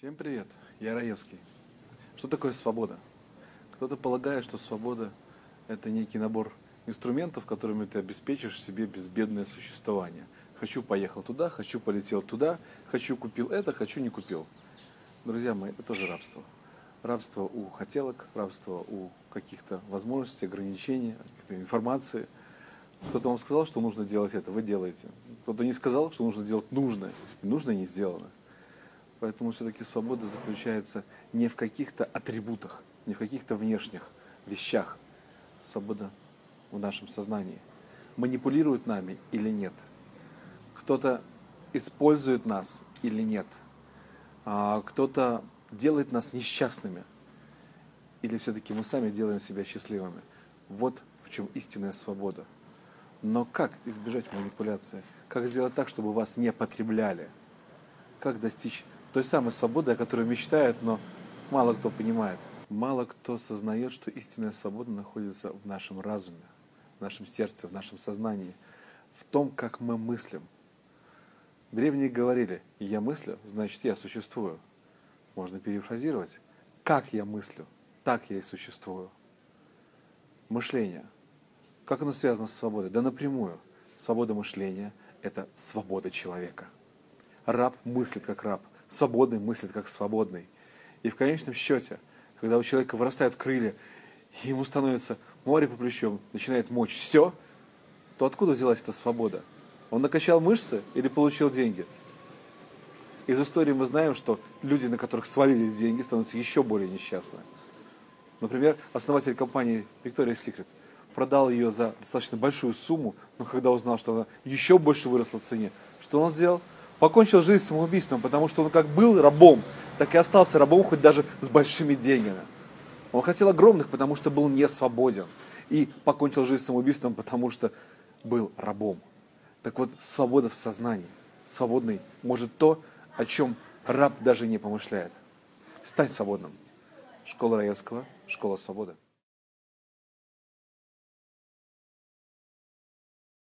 Всем привет, я Раевский. Что такое свобода? Кто-то полагает, что свобода – это некий набор инструментов, которыми ты обеспечишь себе безбедное существование. Хочу поехал туда, хочу полетел туда, хочу купил это, хочу не купил. Друзья мои, это тоже рабство. Рабство у хотелок, рабство у каких-то возможностей, ограничений, каких-то информации. Кто-то вам сказал, что нужно делать это, вы делаете. Кто-то не сказал, что нужно делать нужное, и нужное не сделано. Поэтому все-таки свобода заключается не в каких-то атрибутах, не в каких-то внешних вещах. Свобода в нашем сознании. Манипулирует нами или нет? Кто-то использует нас или нет? А кто-то делает нас несчастными? Или все-таки мы сами делаем себя счастливыми? Вот в чем истинная свобода. Но как избежать манипуляции? Как сделать так, чтобы вас не потребляли? Как достичь той самой свободы, о которой мечтают, но мало кто понимает. Мало кто сознает, что истинная свобода находится в нашем разуме, в нашем сердце, в нашем сознании, в том, как мы мыслим. Древние говорили, я мыслю, значит я существую. Можно перефразировать, как я мыслю, так я и существую. Мышление. Как оно связано с свободой? Да напрямую. Свобода мышления – это свобода человека. Раб мыслит как раб, свободный мыслит как свободный. И в конечном счете, когда у человека вырастают крылья, и ему становится море по плечам, начинает мочь все, то откуда взялась эта свобода? Он накачал мышцы или получил деньги? Из истории мы знаем, что люди, на которых свалились деньги, становятся еще более несчастны. Например, основатель компании Victoria's Secret продал ее за достаточно большую сумму, но когда узнал, что она еще больше выросла в цене, что он сделал? Покончил жизнь самоубийством, потому что он как был рабом, так и остался рабом, хоть даже с большими деньгами. Он хотел огромных, потому что был не свободен. И покончил жизнь самоубийством, потому что был рабом. Так вот, свобода в сознании. Свободный может то, о чем раб даже не помышляет. Стань свободным. Школа Раевского, школа свободы.